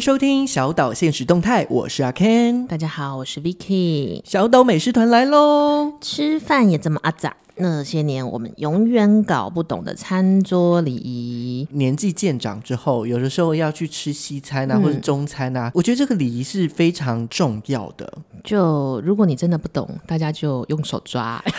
收听小岛现实动态，我是阿 Ken。大家好，我是 Vicky。小岛美食团来喽！吃饭也这么阿杂，那些年我们永远搞不懂的餐桌礼仪。年纪渐长之后，有的时候要去吃西餐啊，嗯、或者中餐啊，我觉得这个礼仪是非常重要的。就如果你真的不懂，大家就用手抓。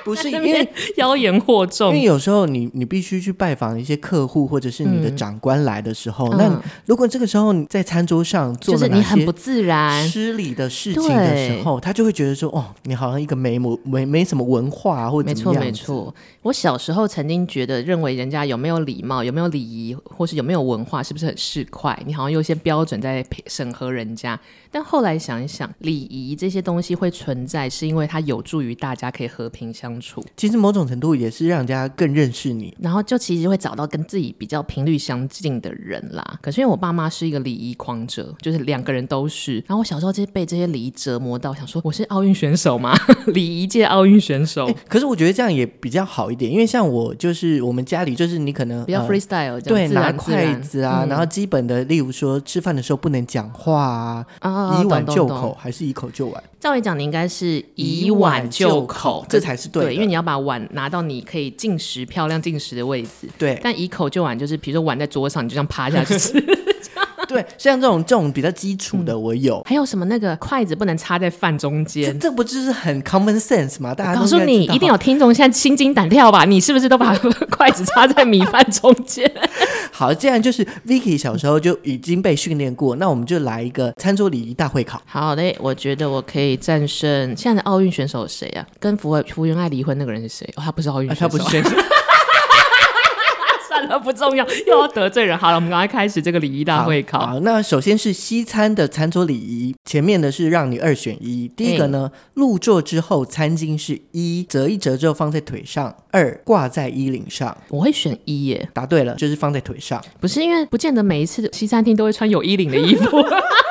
不是因为 妖言惑众，因为有时候你你必须去拜访一些客户，或者是你的长官来的时候，嗯、那如果这个时候你在餐桌上做了你很不自然、失礼的事情的时候，他就会觉得说：“哦，你好像一个没没没没什么文化、啊，或者怎么样。”没错，没错。我小时候曾经觉得，认为人家有没有礼貌、有没有礼仪，或是有没有文化，是不是很市侩？你好像有些标准在审核人家。但后来想一想，礼仪这些东西会存在，是因为它有助于大家可以和平相处。其实某种程度也是让人家更认识你，然后就其实会找到跟自己比较频率相近的人啦。可是因为我爸妈是一个礼仪狂者，就是两个人都是。然后我小时候就是被这些礼仪折磨到，想说我是奥运选手吗？礼仪界奥运选手、欸。可是我觉得这样也比较好一点，因为像我就是我们家里就是你可能比较 freestyle，、呃、对，拿筷子啊，嗯、然后基本的，例如说吃饭的时候不能讲话啊，以碗就口。还是以口就碗？照理讲，你应该是以碗就口，这才是对的。对，因为你要把碗拿到你可以进食、漂亮进食的位置。对，但一口就碗就是，比如说碗在桌上，你就这样趴下去吃。对，像这种这种比较基础的，我有、嗯。还有什么那个筷子不能插在饭中间？这这不就是很 common sense 吗？大家告诉你，一定有听众现在心惊胆跳吧？你是不是都把筷子插在米饭中间？好，既然就是 Vicky 小时候就已经被训练过，那我们就来一个餐桌礼仪大会考。好嘞，我觉得我可以战胜现在的奥运选手是谁啊？跟福福原爱离婚那个人是谁？哦，他不是奥运选手，啊、他不是选手。不重要，又要得罪人。好了，我们赶快开始这个礼仪大会考。好，那首先是西餐的餐桌礼仪，前面的是让你二选一。第一个呢，欸、入座之后，餐巾是一折一折之后放在腿上，二挂在衣领上。我会选一耶，答对了，就是放在腿上。不是因为不见得每一次西餐厅都会穿有衣领的衣服。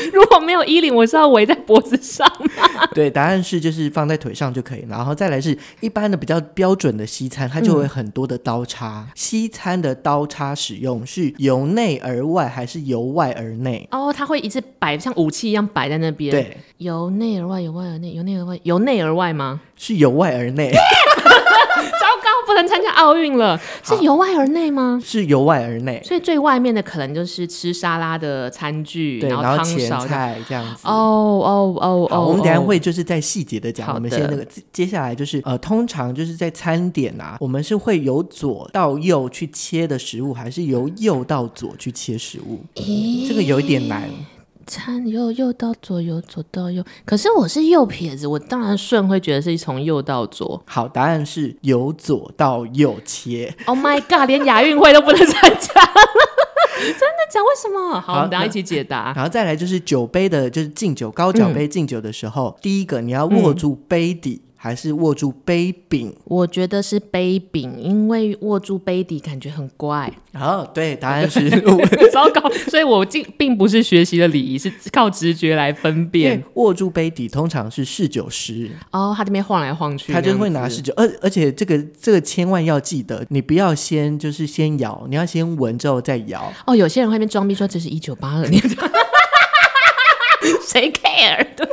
如果没有衣领，我是要围在脖子上吗？对，答案是就是放在腿上就可以。然后再来是一般的比较标准的西餐，它就会很多的刀叉。嗯、西餐的刀叉使用是由内而外还是由外而内？哦，它会一直摆像武器一样摆在那边。对，由内而外，由外而内，由内而外，由内而外吗？是由外而内。不能参加奥运了，是由外而内吗？是由外而内，所以最外面的可能就是吃沙拉的餐具，对，然后前菜这样子。哦哦哦哦，我们等下会就是在细节的讲。好的，我们先那个接下来就是呃，通常就是在餐点啊，我们是会由左到右去切的食物，还是由右到左去切食物？咦，这个有一点难。餐右右到左，右左到右。可是我是右撇子，我当然顺会觉得是从右到左。好，答案是由左到右切。Oh my god，连亚运会都不能参加了，真的讲为什么？好，好我们大家一起解答。然后再来就是酒杯的，就是敬酒高脚杯敬酒的时候，嗯、第一个你要握住杯底。嗯还是握住杯柄？我觉得是杯柄，因为握住杯底感觉很怪。哦，对，答案是 糟糕，所以我并并不是学习的礼仪，是靠直觉来分辨。握住杯底通常是侍酒师哦，他这边晃来晃去，他就会拿侍酒。而而且这个这个千万要记得，你不要先就是先摇，你要先闻之后再摇。哦，有些人会边装逼说这是一九八二年。谁 care？对，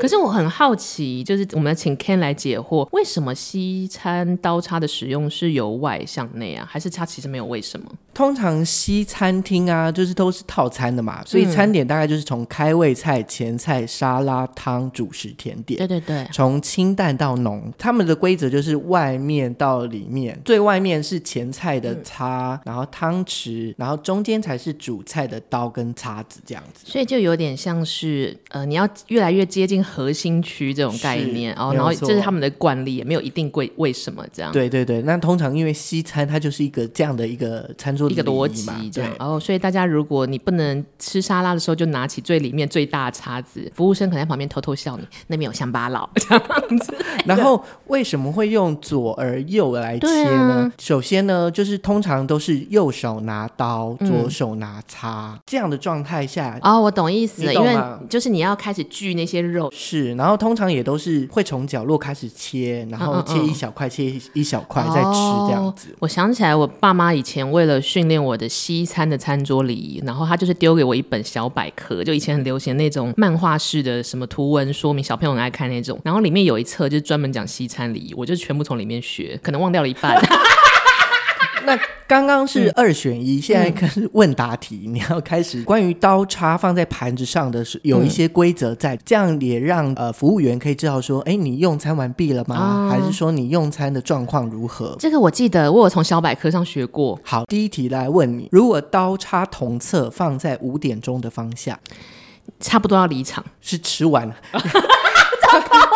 可是我很好奇，就是我们要请 Ken 来解惑，为什么西餐刀叉的使用是由外向内啊？还是它其实没有为什么？通常西餐厅啊，就是都是套餐的嘛，所以餐点大概就是从开胃菜、前菜、沙拉、汤、主食、甜点。对对对，从清淡到浓，他们的规则就是外面到里面，最外面是前菜的叉，嗯、然后汤匙，然后中间才是主菜的刀跟叉子这样子。所以就有点像是呃，你要越来越接近核心区这种概念哦，然后这是他们的惯例，也没有一定规为什么这样。对对对，那通常因为西餐它就是一个这样的一个餐桌。一个逻辑这样，然后所以大家如果你不能吃沙拉的时候，就拿起最里面最大的叉子，服务生可能在旁边偷偷笑你，那边有乡巴佬这样子。然后为什么会用左而右来切呢？首先呢，就是通常都是右手拿刀，左手拿叉这样的状态下。哦，我懂意思了，因为就是你要开始锯那些肉。是，然后通常也都是会从角落开始切，然后切一小块，切一小块再吃这样子。我想起来，我爸妈以前为了。训练我的西餐的餐桌礼仪，然后他就是丢给我一本小百科，就以前很流行那种漫画式的什么图文说明，小朋友很爱看那种，然后里面有一册就是专门讲西餐礼仪，我就全部从里面学，可能忘掉了一半。那刚刚是二选一，嗯、现在开始问答题，嗯、你要开始关于刀叉放在盘子上的是有一些规则在，嗯、这样也让呃服务员可以知道说，哎，你用餐完毕了吗？哦、还是说你用餐的状况如何？这个我记得，我有从小百科上学过。好，第一题来问你，如果刀叉同侧放在五点钟的方向，差不多要离场，是吃完了。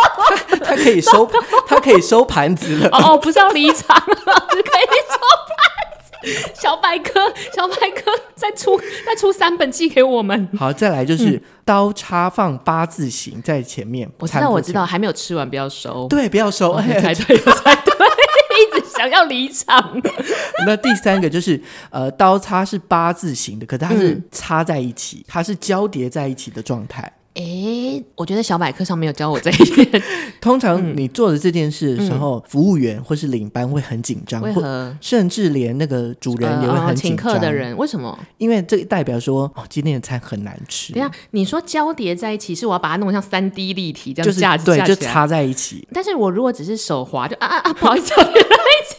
他可以收，他可以收盘子了。哦，不是要离场了，是可以收盘子。小百科，小百科，再出再出三本寄给我们。好，再来就是、嗯、刀叉放八字形在前面。我知道，我知道，还没有吃完，不要收。对，不要收。哦、才对，才对，一直想要离场。那第三个就是，呃，刀叉是八字形的，可是它是插在一起，嗯、它是交叠在一起的状态。哎，我觉得小百科上没有教我这一点。通常你做的这件事的时候，嗯、服务员或是领班会很紧张，为何？甚至连那个主人也会很紧张。请客的人为什么？因为这代表说，哦，今天的菜很难吃。对呀，你说交叠在一起，是我要把它弄像三 D 立体这样架子，对，就插在一起。但是我如果只是手滑，就啊啊啊，不好意思，交叠在一起。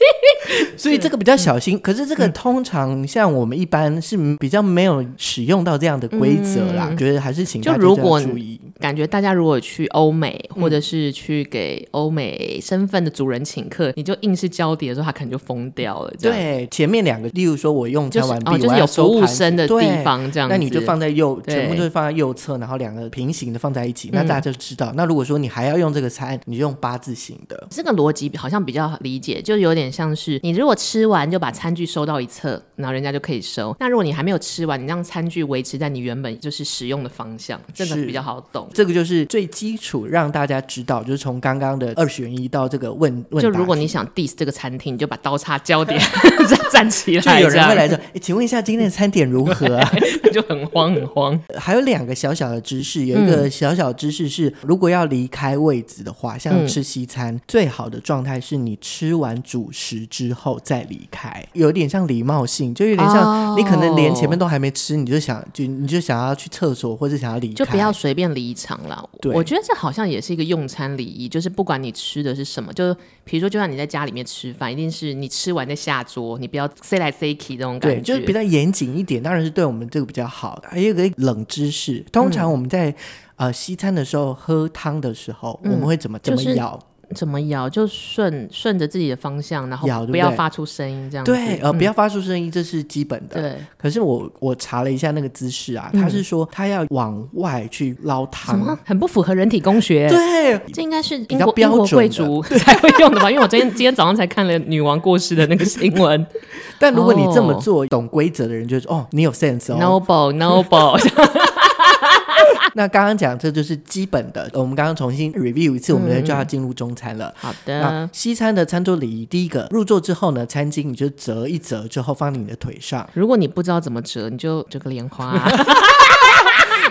所以这个比较小心。嗯、可是这个通常像我们一般是比较没有使用到这样的规则啦，嗯、觉得还是请大家注意。感觉大家如果去欧美，或者是去给欧美身份的主人请客，嗯、你就硬是交叠的时候，他可能就疯掉了。对，前面两个，例如说我用餐完毕，就是哦，就是有服务生的地方这样，那你就放在右，全部都是放在右侧，然后两个平行的放在一起，那大家就知道。嗯、那如果说你还要用这个餐，你就用八字形的。这个逻辑好像比较理解，就有点像是你如果吃完就把餐具收到一侧，然后人家就可以收。那如果你还没有吃完，你让餐具维持在你原本就是使用的方向，这个比较好懂。这个就是最基础，让大家知道，就是从刚刚的二选一到这个问问，就如果你想 diss 这个餐厅，你就把刀叉焦点 站起来，就有人会来说：“哎，请问一下今天的餐点如何啊？”就很慌很慌。还有两个小小的知识，有一个小小知识是，如果要离开位置的话，像吃西餐，嗯、最好的状态是你吃完主食之后再离开，有点像礼貌性，就有点像你可能连前面都还没吃，你就想就你就想要去厕所或者想要离开，就不要随便离场了。对。我觉得这好像也是一个用餐礼仪，就是不管你吃的是什么，就比如说，就像你在家里面吃饭，一定是你吃完再下桌，你不要塞来塞去这种感觉，就是比较严谨一点。当然是对我们这个比较好。还有一个冷知识，通常我们在、嗯、呃西餐的时候喝汤的时候，嗯、我们会怎么怎么咬？就是怎么摇就顺顺着自己的方向，然后不要发出声音，这样子。对，呃，不要发出声音，这是基本的。对。可是我我查了一下那个姿势啊，他是说他要往外去捞汤，什么很不符合人体工学。对，这应该是比较标准贵族 才会用的吧？因为我今天今天早上才看了女王过世的那个新闻。但如果你这么做，懂规则的人就说哦，你有 sense 哦，noble noble。那刚刚讲这就是基本的，我们刚刚重新 review 一次，我们就要进入中餐了。好的，西餐的餐桌礼仪，第一个入座之后呢，餐巾你就折一折之后放在你的腿上。如果你不知道怎么折，你就折个莲花。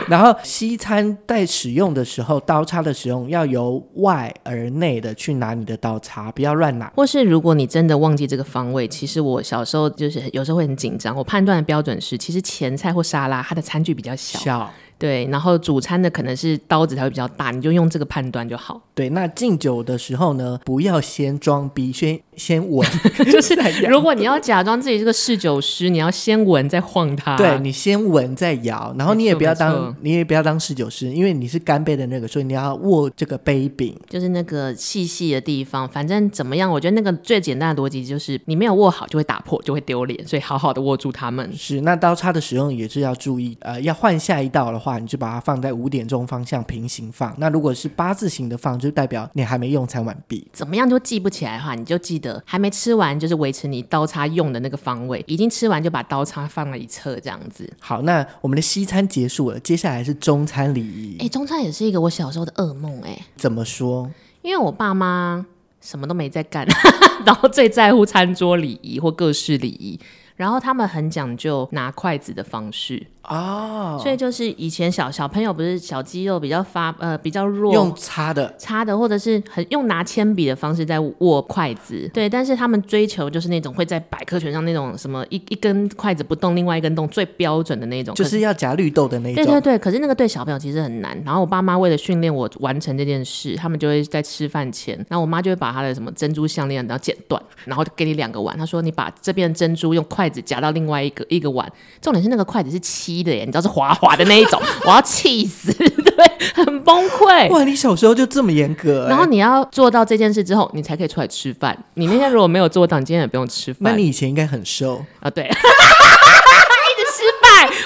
然后西餐在使用的时候，刀叉的使用要由外而内的去拿你的刀叉，不要乱拿。或是如果你真的忘记这个方位，其实我小时候就是有时候会很紧张，我判断的标准是，其实前菜或沙拉它的餐具比较小。小对，然后主餐的可能是刀子才会比较大，你就用这个判断就好。对，那敬酒的时候呢，不要先装逼，先先闻，就是 如果你要假装自己是个侍酒师，你要先闻再晃它。对，你先闻再摇，然后你也不要当，你也不要当侍酒师，因为你是干杯的那个，所以你要握这个杯柄，就是那个细细的地方。反正怎么样，我觉得那个最简单的逻辑就是你没有握好就会打破，就会丢脸，所以好好的握住它们。是，那刀叉的使用也是要注意，呃，要换下一道的话。话你就把它放在五点钟方向平行放。那如果是八字形的放，就代表你还没用餐完毕。怎么样都记不起来的话，你就记得还没吃完，就是维持你刀叉用的那个方位。已经吃完就把刀叉放了一侧，这样子。好，那我们的西餐结束了，接下来是中餐礼仪。哎、欸，中餐也是一个我小时候的噩梦。哎，怎么说？因为我爸妈什么都没在干，然后最在乎餐桌礼仪或各式礼仪。然后他们很讲究拿筷子的方式。哦，所以就是以前小小朋友不是小肌肉比较发呃比较弱，用擦的擦的，或者是很用拿铅笔的方式在握筷子，对。但是他们追求就是那种会在百科全上那种什么一一根筷子不动，另外一根动最标准的那种，就是要夹绿豆的那种。对对对，可是那个对小朋友其实很难。然后我爸妈为了训练我完成这件事，他们就会在吃饭前，然后我妈就会把她的什么珍珠项链然后剪断，然后就给你两个碗，她说你把这边的珍珠用筷子夹到另外一个一个碗，重点是那个筷子是漆。的耶，你知道是滑滑的那一种，我要气死，对，很崩溃。哇，你小时候就这么严格？然后你要做到这件事之后，你才可以出来吃饭。你那天如果没有做到，你今天也不用吃饭。那你以前应该很瘦啊？对。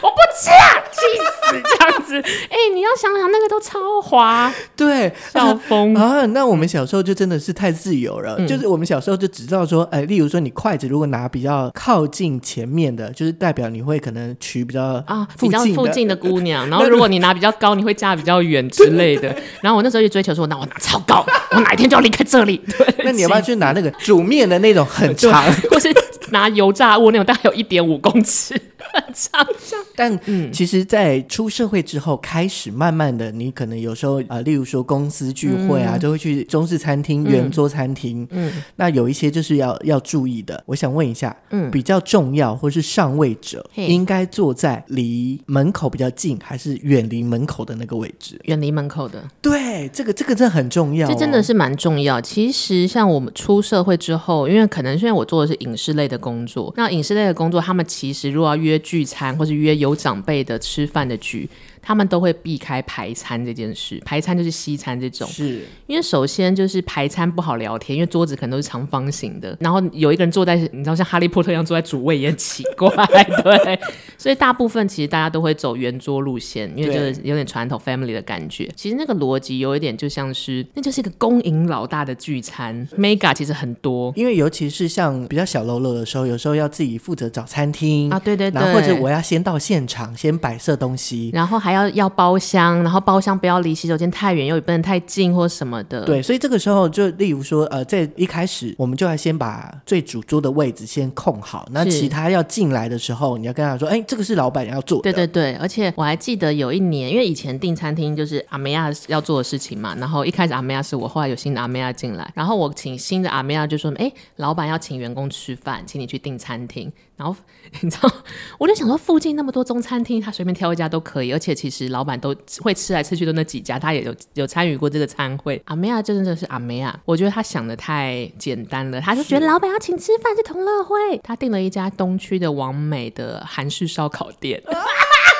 我不吃啊，气死这样子！哎、欸，你要想想，那个都超滑，对，笑疯啊！那我们小时候就真的是太自由了，嗯、就是我们小时候就只知道说，哎、呃，例如说你筷子如果拿比较靠近前面的，就是代表你会可能娶比较啊比较附近的姑娘，然后如果你拿比较高，你会嫁比较远之类的。然后我那时候就追求说，那我拿超高，我哪一天就要离开这里。对，那你要不要去拿那个煮面的那种很长，或是拿油炸物那种大概有一点五公尺？长相，但嗯，其实，在出社会之后，开始慢慢的，你可能有时候呃，例如说公司聚会啊，嗯、就会去中式餐厅、圆桌餐厅。嗯，那有一些就是要要注意的。我想问一下，嗯，比较重要或是上位者，应该坐在离门口比较近，还是远离门口的那个位置？远离门口的。对，这个这个真的很重要、哦，这真的是蛮重要。其实像我们出社会之后，因为可能现在我做的是影视类的工作，那影视类的工作，他们其实如果要约。聚餐或是约有长辈的吃饭的局，他们都会避开排餐这件事。排餐就是西餐这种，是因为首先就是排餐不好聊天，因为桌子可能都是长方形的，然后有一个人坐在，你知道像哈利波特一样坐在主位也很奇怪，对。所以大部分其实大家都会走圆桌路线，因为就是有点传统 family 的感觉。其实那个逻辑有一点就像是，那就是一个公营老大的聚餐，mega 其实很多，因为尤其是像比较小喽啰的时候，有时候要自己负责找餐厅啊，对对对。或者我要先到现场，先摆设东西，然后还要要包厢，然后包厢不要离洗手间太远，又不能太近或什么的。对，所以这个时候就例如说，呃，在一开始我们就要先把最主桌的位置先空好，那其他要进来的时候，你要跟他说，哎，这个是老板要做的。对对对，而且我还记得有一年，因为以前订餐厅就是阿梅亚要做的事情嘛，然后一开始阿梅亚是我，后来有新的阿梅亚进来，然后我请新的阿梅亚就说，哎，老板要请员工吃饭，请你去订餐厅。然后 你知道，我就想说，附近那么多中餐厅，他随便挑一家都可以。而且其实老板都会吃来吃去的那几家，他也有有参与过这个餐会。阿梅亚真的是阿梅亚，我觉得他想的太简单了。他就觉得老板要请吃饭是同乐会，他订了一家东区的王美的韩式烧烤店，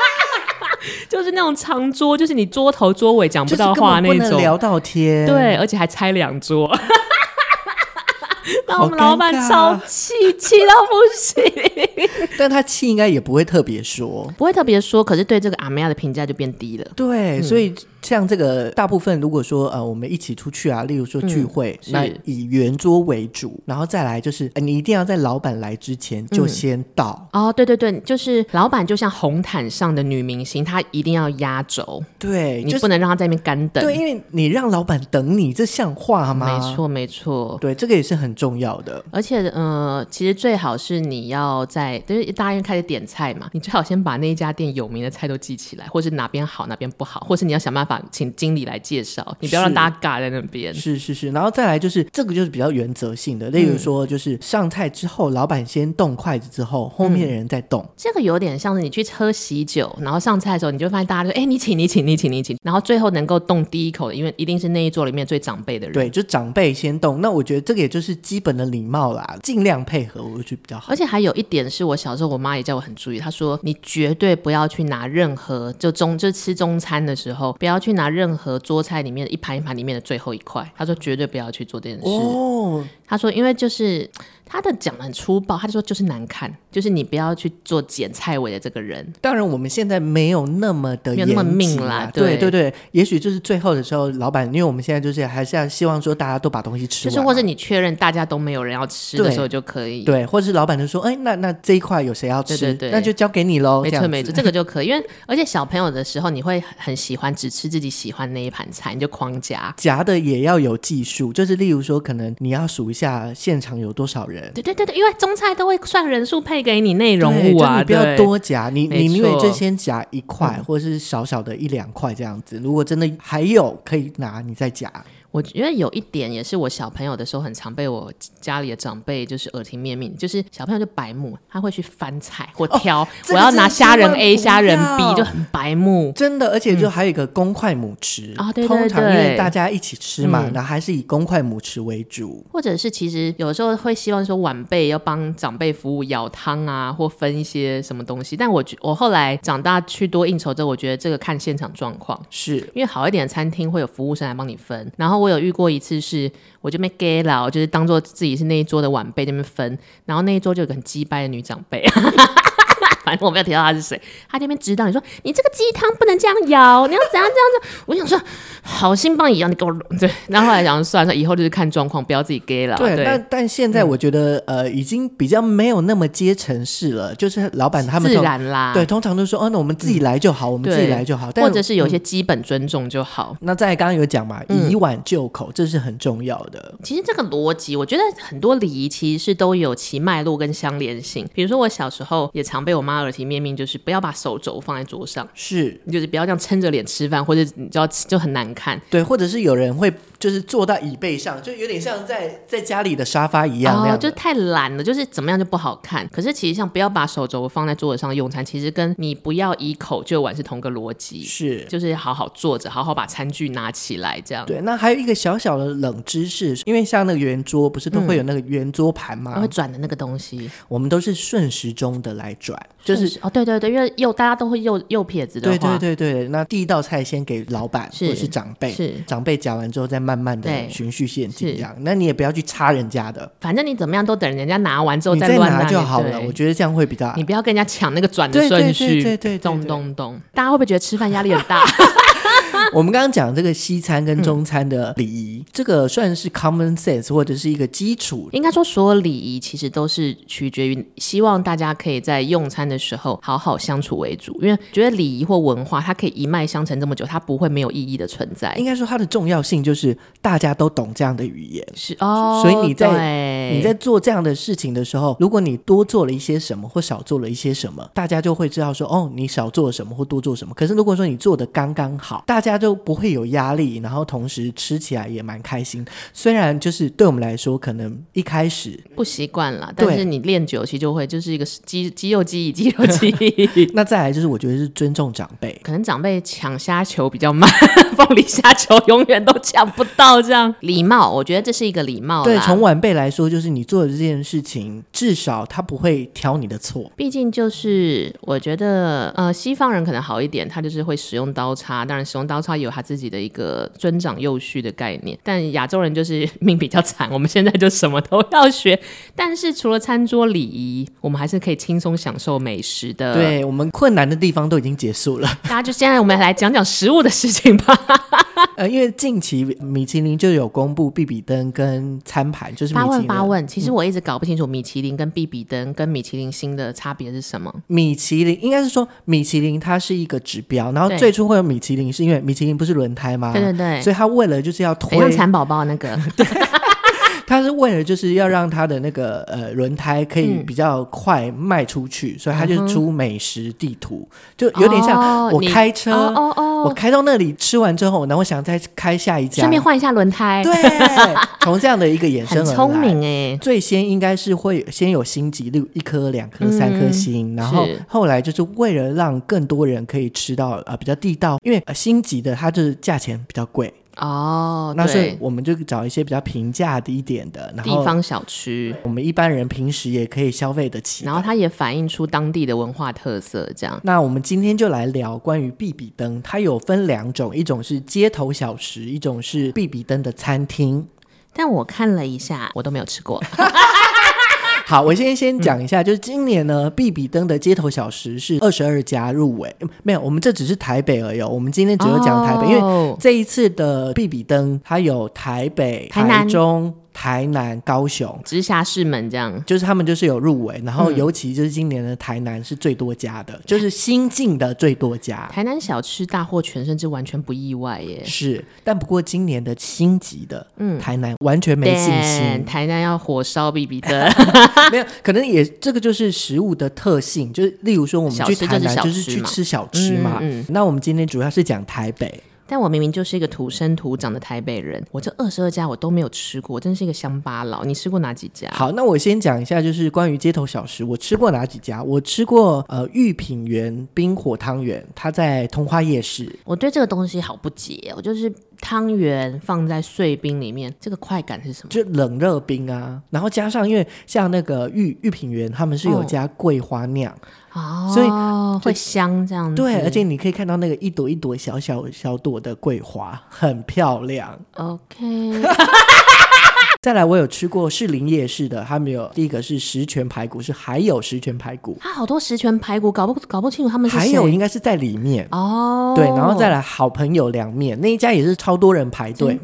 就是那种长桌，就是你桌头桌尾讲不到话那种，聊到天，对，而且还拆两桌。那我们老板超气，气到不行。但他气应该也不会特别说，不会特别说，可是对这个阿梅亚的评价就变低了。对，嗯、所以。像这个大部分，如果说呃，我们一起出去啊，例如说聚会，嗯、那以圆桌为主，然后再来就是，呃、你一定要在老板来之前就先到。嗯、哦，对对对，就是老板就像红毯上的女明星，她一定要压轴。对，你不能让她在那边干等。对，因为你让老板等你，这像话吗？没错，没错。对，这个也是很重要的。而且，呃，其实最好是你要在，就是大家开始点菜嘛，你最好先把那一家店有名的菜都记起来，或是哪边好，哪边不好，或是你要想办法。请经理来介绍，你不要让大家尬在那边。是是是，然后再来就是这个就是比较原则性的，例如说就是上菜之后，老板先动筷子之后，后面的人再动。这个有点像是你去喝喜酒，然后上菜的时候，你就发现大家就哎，你请你请你请你请，然后最后能够动第一口的，因为一定是那一桌里面最长辈的人。对，就长辈先动。那我觉得这个也就是基本的礼貌啦，尽量配合，我觉得比较好。而且还有一点是我小时候我妈也叫我很注意，她说你绝对不要去拿任何就中就吃中餐的时候，不要去拿任何桌菜里面的一盘一盘里面的最后一块，她说绝对不要去做这件事。哦，他说因为就是。他的讲的很粗暴，他就说就是难看，就是你不要去做剪菜尾的这个人。当然，我们现在没有那么的、啊、没有那么命啦。对对对，也许就是最后的时候，老板，因为我们现在就是还是要希望说大家都把东西吃完，就是或者你确认大家都没有人要吃的时候就可以。对，对，或者是老板就说，哎，那那这一块有谁要吃？对对对，那就交给你喽。没错没错，这个就可以，因为而且小朋友的时候，你会很喜欢只吃自己喜欢那一盘菜，你就狂夹，夹的也要有技术，就是例如说，可能你要数一下现场有多少人。人。对对对对，因为中菜都会算人数配给你内容物啊，你不要多夹，你你宁愿就先夹一块，嗯、或者是小小的一两块这样子。如果真的还有可以拿，你再夹。我觉得有一点也是我小朋友的时候很常被我家里的长辈就是耳提面命，就是小朋友就白目，他会去翻菜或挑，哦、我要拿虾仁 A 虾仁 B 就很白目，真的，而且就还有一个公筷母匙啊，对对对，通常因为大家一起吃嘛，那、嗯、还是以公筷母匙为主，或者是其实有时候会希望说晚辈要帮长辈服务舀汤啊，或分一些什么东西，但我我后来长大去多应酬之后，我觉得这个看现场状况，是。因为好一点的餐厅会有服务生来帮你分，然后。我有遇过一次是，我就没给了，就是当做自己是那一桌的晚辈那边分，然后那一桌就有个很击败的女长辈。反正我没有提到他是谁，他这边指导你说，你这个鸡汤不能这样舀，你要怎样这样子。我想说，好心帮你舀，你给我对。然后后来想算了，以后就是看状况，不要自己给了。对，但但现在我觉得、嗯，呃，已经比较没有那么阶层式了，就是老板他们自然啦。对，通常都说，哦，那我们自己来就好，嗯、我们自己来就好。或者是有些基本尊重就好。嗯、那在刚刚有讲嘛，以碗就口，这是很重要的。其实这个逻辑，我觉得很多礼仪其实是都有其脉络跟相连性。比如说我小时候也常被我妈耳提面命，就是。不要把手肘放在桌上，是，就是不要这样撑着脸吃饭，或者你知道就很难看。对，或者是有人会就是坐到椅背上，就有点像在在家里的沙发一样，哦，就太懒了，就是怎么样就不好看。可是其实像不要把手肘放在桌子上用餐，其实跟你不要以口就碗是同个逻辑，是，就是好好坐着，好好把餐具拿起来这样。对，那还有一个小小的冷知识，因为像那个圆桌不是都会有那个圆桌盘吗？会转的那个东西，我们都是顺时钟的来转，就是哦，对对对，因为右大家都会右右撇子的话，对对对对。那第一道菜先给老板或者是长辈，是长辈夹完之后再慢慢的循序渐进这样。那你也不要去插人家的，反正你怎么样都等人家拿完之后再乱拿就好了。我觉得这样会比较，你不要跟人家抢那个转的顺序，对对对，咚咚咚。大家会不会觉得吃饭压力很大？我们刚刚讲这个西餐跟中餐的礼仪，嗯，这个算是 common sense 或者是一个基础。应该说，所有礼仪其实都是取决于希望大家可以在用餐的时候好好相处为主。因为觉得礼仪或文化它可以一脉相承这么久，它不会没有意义的存在。应该说，它的重要性就是大家都懂这样的语言，是哦。所以你在你在做这样的事情的时候，如果你多做了一些什么或少做了一些什么，大家就会知道说，哦，你少做了什么或多做什么。可是如果说你做的刚刚好，大家都不会有压力，然后同时吃起来也蛮开心。虽然就是对我们来说，可能一开始不习惯了，但是你练久，其实就会就是一个肌肌肉记忆，肌肉记忆。那再来就是，我觉得是尊重长辈。可能长辈抢虾球比较慢，凤梨虾球永远都抢不到。这样礼貌，我觉得这是一个礼貌。对，从晚辈来说，就是你做的这件事情，至少他不会挑你的错。毕竟就是我觉得，呃，西方人可能好一点，他就是会使用刀叉。当然，使用刀叉也有他自己的一个尊长幼序的概念，但亚洲人就是命比较惨，我们现在就什么都要学。但是除了餐桌礼仪，我们还是可以轻松享受美食的。对，我们困难的地方都已经结束了，大家就现在我们来讲讲食物的事情吧。呃，因为近期米其林就有公布必比登跟餐盘，就是八问八问。其实我一直搞不清楚米其林跟必比登跟米其林星的差别是什么。米其林应该是说米其林它是一个指标，然后最初会有米其林是因为米其林不是轮胎吗？对对对，所以他为了就是要推蚕宝宝那个。对 他是为了就是要让他的那个呃轮胎可以比较快卖出去，嗯，所以他就出美食地图，嗯，就有点像我开车，哦哦哦，我开到那里吃完之后，然后想再开下一家，顺便换一下轮胎。对，从这样的一个衍生而来，很聪明哎。最先应该是会先有星级，六一颗、两颗、三颗星，嗯，然后后来就是为了让更多人可以吃到呃比较地道，因为呃星级的它就是价钱比较贵。哦，那所以我们就找一些比较平价的一点的然后地方小吃，我们一般人平时也可以消费得起。然后它也反映出当地的文化特色，这样。那我们今天就来聊关于必比登，它有分两种，一种是街头小食，一种是必比登的餐厅。但我看了一下，我都没有吃过。好，我先先讲一下，嗯，就是今年呢，必比登的街头小食是二十二家入围，没有，我们这只是台北而已。我们今天只有讲台北，哦，因为这一次的必比登它有台北、台、台中。台南、高雄直辖市们这样，就是他们就是有入围，然后尤其就是今年的台南是最多家的，嗯、就是新进的最多家。台南小吃大获全胜，这完全不意外耶。是，但不过今年的星级的，嗯，台南完全没信心。台南要火烧比比登，没有，可能也这个就是食物的特性，就是例如说我们去台南就是去吃小吃嘛。嗯嗯、那我们今天主要是讲台北。但我明明就是一个土生土长的台北人，我这二十二家我都没有吃过，我真是一个乡巴佬。你吃过哪几家？好，那我先讲一下，就是关于街头小吃，我吃过哪几家？我吃过呃御品园冰火汤圆，它在通化夜市。我对这个东西好不解，我就是汤圆放在碎冰里面，这个快感是什么？就冷热冰啊，然后加上因为像那个御御品园，他们是有加桂花酿。哦哦，所以会香这样子。对，而且你可以看到那个一朵一朵小小小朵的桂花，很漂亮。OK。再来，我有吃过士林夜市的，他们有第一个是十全排骨，是还有十全排骨，它好多十全排骨，搞不搞不清楚他们是。还有应该是在里面哦，对，然后再来好朋友凉面那一家也是超多人排队，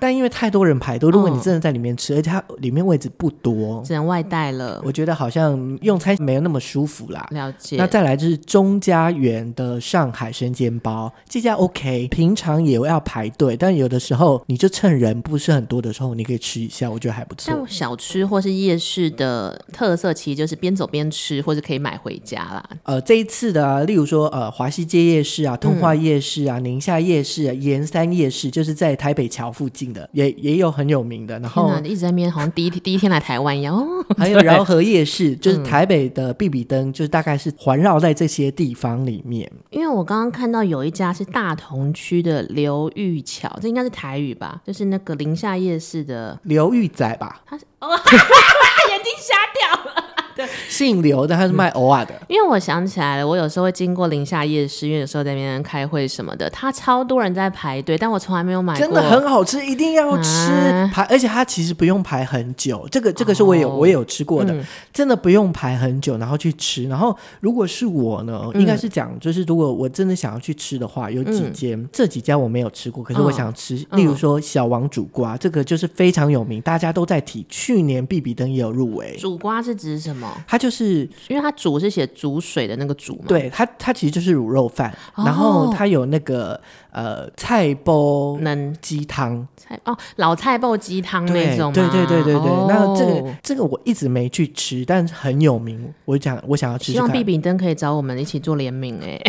但因为太多人排队，如果你真的在里面吃，哦、而且它里面位置不多，只能外带了。我觉得好像用餐没有那么舒服啦。了解。那再来就是钟家园的上海生煎包，这家 OK，平常也要排队，但有的时候你就趁人不是很多的时候，你可以吃。吃一下，我觉得还不错。像小吃或是夜市的特色，其实就是边走边吃，或者可以买回家啦。呃，这一次的、啊，例如说，呃，华西街夜市啊，通化夜市啊，宁、嗯、夏夜市、啊，盐山夜市，就是在台北桥附近的，也也有很有名的。然后一直在那边，好像第一天第一天来台湾一样。哦、还有饶河夜市，就是台北的必比登，就是大概是环绕在这些地方里面。因为我刚刚看到有一家是大同区的刘玉桥，这应该是台语吧？就是那个宁夏夜市的。刘玉仔吧，他是哦，眼睛瞎掉了。对，姓刘的，他是卖偶尔的、嗯。因为我想起来了，我有时候会经过宁夏夜市，因为有时候在那边开会什么的，他超多人在排队，但我从来没有买过。真的很好吃，一定要吃、啊、排，而且它其实不用排很久。这个这个是我有、哦、我也有吃过的、嗯，真的不用排很久，然后去吃。然后如果是我呢，嗯、应该是讲，就是如果我真的想要去吃的话，有几间、嗯，这几家我没有吃过，可是我想吃。哦、例如说小王煮瓜、嗯，这个就是非常有名，大家都在提。去年必比登也有入围。煮瓜是指什么？它就是。因为它煮是写煮水的那个煮嘛，对它它其实就是卤肉饭，哦、然后它有那个呃菜包能鸡汤菜哦老菜包鸡汤那种，对对对对对对。那、哦、这个这个我一直没去吃，但是很有名，我讲我想要吃，吃。希望毕炳登可以找我们一起做联名哎。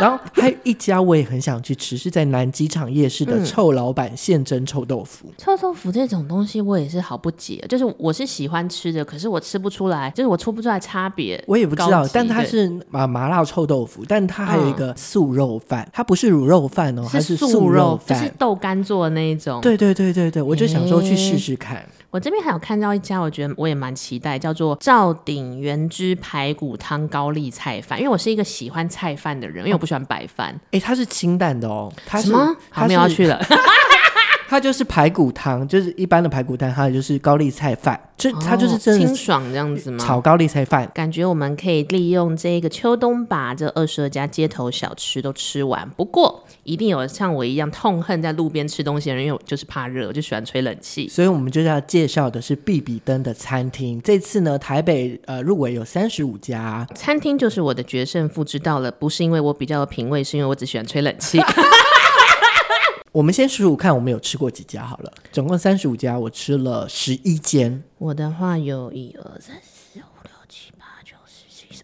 然后还有一家我也很想去吃，是在南机场夜市的臭老板现蒸臭豆腐。嗯、臭豆腐这种东西我也是好不解，就是我是喜欢吃的，可是我吃不出来，就是我吃不出来差别。我也不知道，但它是麻麻辣臭豆腐，但它还有一个素肉饭，嗯、它不是卤肉饭哦，它是素肉饭，就是豆干做的那一种。对对对对对，我就想说去试试看。我这边还有看到一家，我觉得我也蛮期待，叫做赵鼎原汁排骨汤高丽菜饭。因为我是一个喜欢菜饭的人，因为我不喜欢白饭。哎、欸，它是清淡的哦。它是什么？好，没有要去了。它就是排骨汤，就是一般的排骨汤，还有就是高丽菜饭，就它就是真的清爽这样子吗？炒高丽菜饭，感觉我们可以利用这个秋冬把这二十二家街头小吃都吃完。不过一定有像我一样痛恨在路边吃东西的人，因为我就是怕热，我就喜欢吹冷气。所以我们就要介绍的是必比登的餐厅。这次呢，台北呃入围有三十五家餐厅，就是我的决胜负。知道了，不是因为我比较有品味，是因为我只喜欢吹冷气。我们先数数看，我们有吃过几家好了。总共三十五家，我吃了十一间。我的话有一二三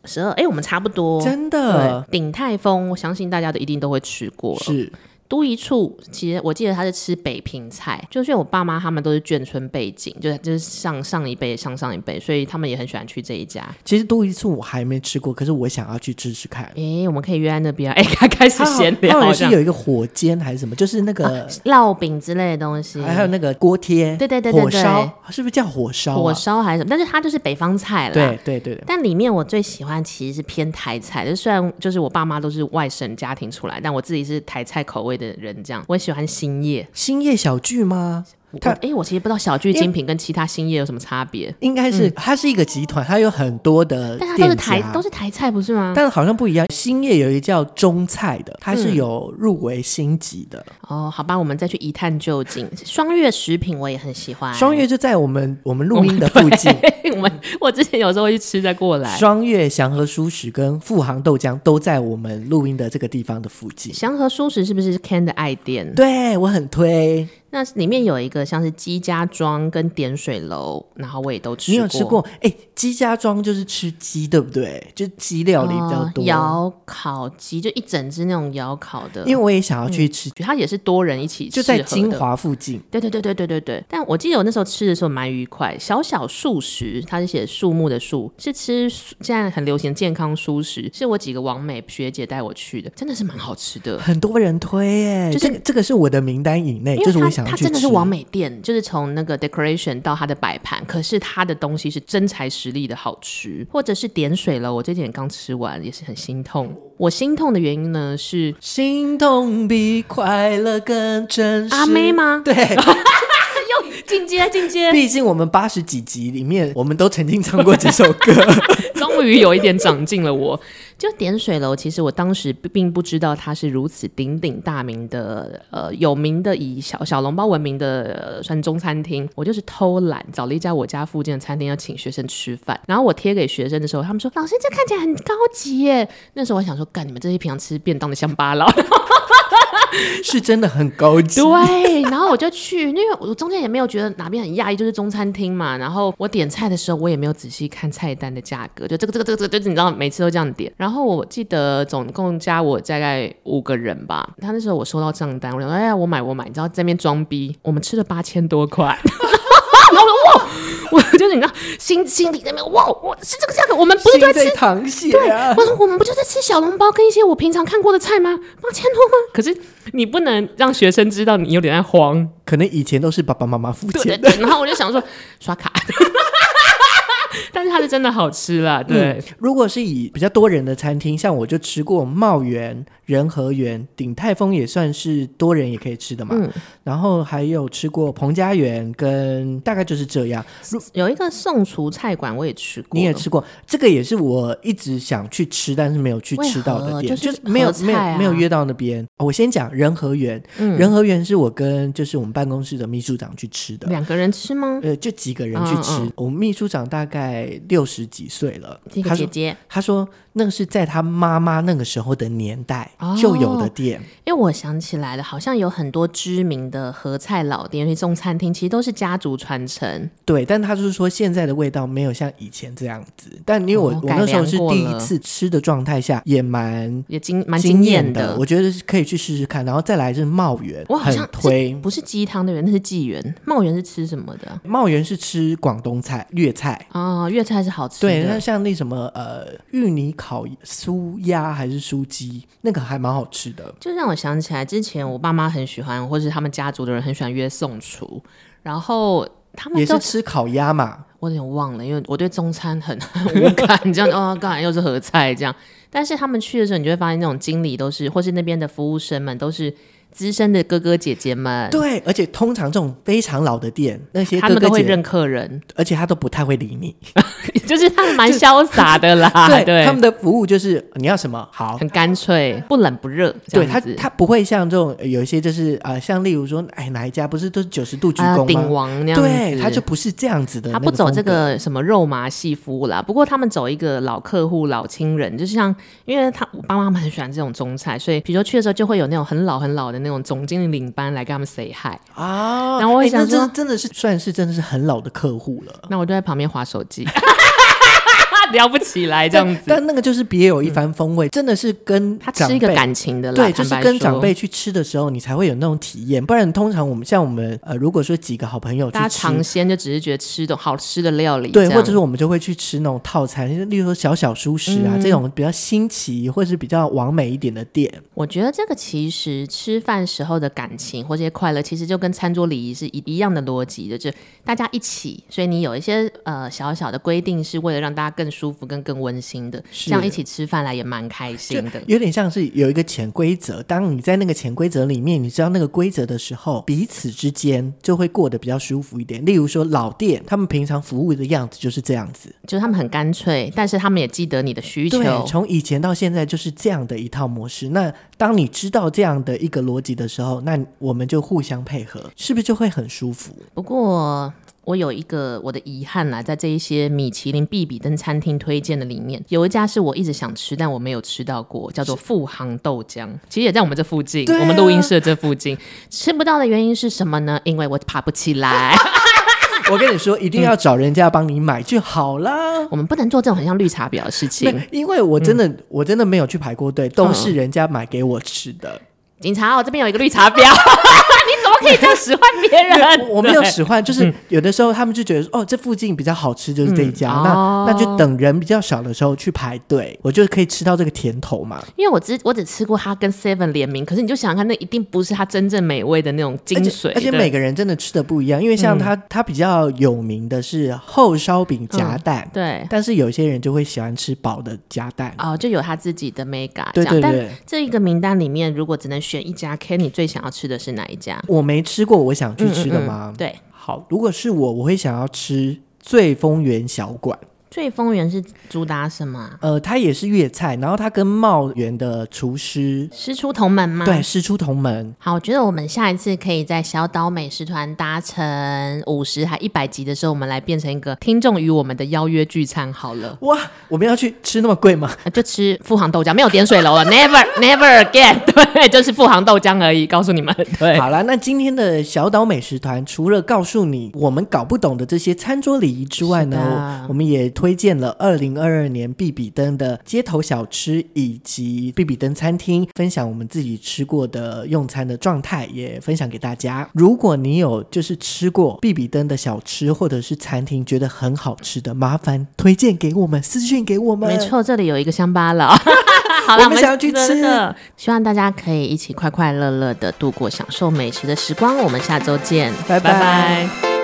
十二，哎，我们差不多。真的，鼎泰丰，我相信大家都一定都会吃过。是。都一处，其实我记得他是吃北平菜，就是我爸妈他们都是眷村背景，就是就是上上一辈、上上一辈，所以他们也很喜欢去这一家。其实都一处我还没吃过，可是我想要去吃吃看。哎，我们可以约在那边。哎，开始闲聊。好像是有一个火煎还是什么，就是那个烙饼之类的东西，还有那个锅贴，对对对对，火烧是不是叫火烧？火烧还是什么？但是它就是北方菜了。对对对。但里面我最喜欢其实是偏台菜，就虽然就是我爸妈都是外省家庭出来，但我自己是台菜口味的人，这样。我喜欢星夜，星夜小聚吗？它哎，我其实不知道小聚精品跟其他新业有什么差别。应该是、嗯、它是一个集团，它有很多的，但它都是台都是台菜不是吗？但好像不一样。新业有一个叫中菜的，它是有入围星级的。嗯、哦，好吧，我们再去一探究竟。双月食品我也很喜欢，双月就在我们我们录音的附近。我们我之前有时候会去吃再过来。双月祥和舒食跟富航豆浆都在我们录音的这个地方的附近。祥和舒食是不是 Ken 的爱店？对，我很推。那里面有一个像是鸡家庄跟点水楼，然后我也都吃过。你有吃过？哎、欸，鸡家庄就是吃鸡，对不对？就鸡料理比较多。窑、呃、烤鸡就一整只那种窑烤的。因为我也想要去吃，嗯、它也是多人一起吃，就在金华附近。对对对对对对对。但我记得我那时候吃的时候蛮愉快。小小素食，它是写树木的树，是吃现在很流行健康素食，是我几个网美学姐带我去的，真的是蛮好吃的。很多人推耶，就是、这个、这个是我的名单以内，就是我想。它真的是完美店，就是从那个 decoration 到它的摆盘，可是它的东西是真材实料的好吃，或者是点水了，我这点刚吃完也是很心痛。我心痛的原因呢是心痛比快乐更真实。阿妹吗？对。又进阶进阶，毕竟我们八十几集里面，我们都曾经唱过这首歌，终于有一点长进了我。就点水楼，其实我当时并不知道它是如此鼎鼎大名的，呃，有名的以小小笼包闻名的算中餐厅。我就是偷懒找了一家我家附近的餐厅，要请学生吃饭。然后我贴给学生的时候，他们说：“老师，这看起来很高级耶。”那时候我想说：“干你们这些平常吃便当的乡巴佬。” 是真的很高级，对。然后我就去，因为我中间也没有觉得哪边很讶异，就是中餐厅嘛。然后我点菜的时候，我也没有仔细看菜单的价格，就这个这个这个这个，就你知道，每次都这样点。然后我记得总共加我大概五个人吧。他那时候我收到账单，我想说，哎呀，我买我买，你知道在那边装逼，我们吃了八千多块。就是你知道心心里在那边哇，我是这个价格，我们不是在吃螃蟹啊？对，我说我们不就在吃小笼包跟一些我平常看过的菜吗？八千多吗？可是你不能让学生知道你有点在慌，可能以前都是爸爸妈妈付钱。对对对，然后我就想说刷卡。但是它是真的好吃啦，对、嗯。如果是以比较多人的餐厅，像我就吃过茂源、仁和园、鼎泰丰，也算是多人也可以吃的嘛。嗯、然后还有吃过彭家园，跟大概就是这样。有一个宋厨菜馆，我也吃过。你也吃过？这个也是我一直想去吃，但是没有去吃到的店，就是，就没有没有没有约到那边。我先讲仁和园，嗯、仁和园是我跟就是我们办公室的秘书长去吃的。两个人吃吗？呃，就几个人去吃。我们秘书长大概。在六十几岁了，这个姐姐，她说，她说那个是在他妈妈那个时候的年代就有的店。哦，因为我想起来了，好像有很多知名的合菜老店，因为这种餐厅其实都是家族传承。对，但他就是说现在的味道没有像以前这样子。但因为我、哦、我那时候是第一次吃的状态下，也蛮也惊蛮惊艳的。我觉得是可以去试试看，然后再来就是茂源，我好像推不是鸡汤的人，那是纪元。茂源是吃什么的？茂源是吃广东菜、粤菜哦。粤菜是好吃的，对，那像那什么呃，芋泥烤酥鸭还是酥鸡，那个还蛮好吃的。就让我想起来，之前我爸妈很喜欢，或是他们家族的人很喜欢约宋厨，然后他们也是吃烤鸭嘛。我有点忘了，因为我对中餐很 很无感，这样哦，刚才又是合菜这样。但是他们去的时候，你就会发现那种经理都是，或是那边的服务生们都是。资深的哥哥姐姐们，对，而且通常这种非常老的店，那些他们都会认客人，而且他都不太会理你，就是他们蛮潇洒的啦。对，对他们的服务就是你要什么好，很干脆，不冷不热。对他，他不会像这种有一些就是呃，像例如说，哎，哪一家不是都是九十度鞠躬吗？鼎王那样子，对，他就不是这样子的。他不走这个什么肉麻细服务啦，不过他们走一个老客户、老亲人，就是像因为他我爸妈很喜欢这种中菜，所以比如说去的时候就会有那种很老很老的那种总经理领。班来跟他们 say hi 啊，然后我也想说，欸、真的是算是真的是很老的客户了。那我就在旁边划手机。聊不起来这样子，但那个就是别有一番风味，嗯、真的是跟他吃一个感情的啦。对，就是跟长辈去吃的时候，你才会有那种体验。不然通常我们像我们呃，如果说几个好朋友去吃，大家尝鲜就只是觉得吃的好吃的料理，对，或者是我们就会去吃那种套餐，例如说小小熟食啊、嗯、这种比较新奇或者是比较完美一点的店。我觉得这个其实吃饭时候的感情或这些快乐，其实就跟餐桌礼仪是一一样的逻辑的，就大家一起，所以你有一些呃小小的规定，是为了让大家更。舒服跟更温馨的，这样一起吃饭来也蛮开心的。有点像是有一个潜规则，当你在那个潜规则里面，你知道那个规则的时候，彼此之间就会过得比较舒服一点。例如说老店，他们平常服务的样子就是这样子，就是他们很干脆，但是他们也记得你的需求。对，从以前到现在就是这样的一套模式。那当你知道这样的一个逻辑的时候，那我们就互相配合，是不是就会很舒服？不过。我有一个我的遗憾啦，在这一些米其林必比登餐厅推荐的里面，有一家是我一直想吃，但我没有吃到过，叫做富航豆浆。其实也在我们这附近，啊、我们录音室这附近。吃不到的原因是什么呢？因为我爬不起来。我跟你说，一定要找人家帮你买就好啦。我们不能做这种很像绿茶婊的事情。因为我真的，嗯、我真的没有去排过队，都是人家买给我吃的。嗯、警察，我这边有一个绿茶婊。怎么可以这样使唤别人？我没有使唤，就是有的时候他们就觉得说，哦，这附近比较好吃，就是这一家。嗯、那、哦、那就等人比较少的时候去排队，我就可以吃到这个甜头嘛。因为我只我只吃过他跟 Seven 联名，可是你就想想看，那一定不是他真正美味的那种精髓。而且每个人真的吃的不一样，因为像他，嗯、他比较有名的是厚烧饼夹蛋，嗯，对。但是有些人就会喜欢吃薄的夹蛋，哦，就有他自己的 mega。对对对。但这一个名单里面，如果只能选一家，Kenny 最想要吃的是哪一家？我没吃过，我想去吃的吗？嗯嗯嗯，对，好，如果是我，我会想要吃醉丰园小馆。醉枫园是主打什么？呃，它也是粤菜，然后它跟茂源的厨师师出同门吗？对，师出同门。好，我觉得我们下一次可以在小岛美食团搭乘五十还一百集的时候，我们来变成一个听众与我们的邀约聚餐好了。哇，我们要去吃那么贵吗？就吃富航豆浆，没有点水楼了，Never Never Again。对，就是富航豆浆而已。告诉你们，对，好了，那今天的小岛美食团除了告诉你我们搞不懂的这些餐桌礼仪之外呢，我们也推。推荐了二零二二年必比登的街头小吃以及必比登餐厅，分享我们自己吃过的用餐的状态，也分享给大家。如果你有就是吃过必比登的小吃或者是餐厅，觉得很好吃的，麻烦推荐给我们，私讯给我们。没错，这里有一个乡巴佬。好了，我们想要去吃了，希望大家可以一起快快乐乐的度过享受美食的时光。我们下周见，拜拜。拜拜。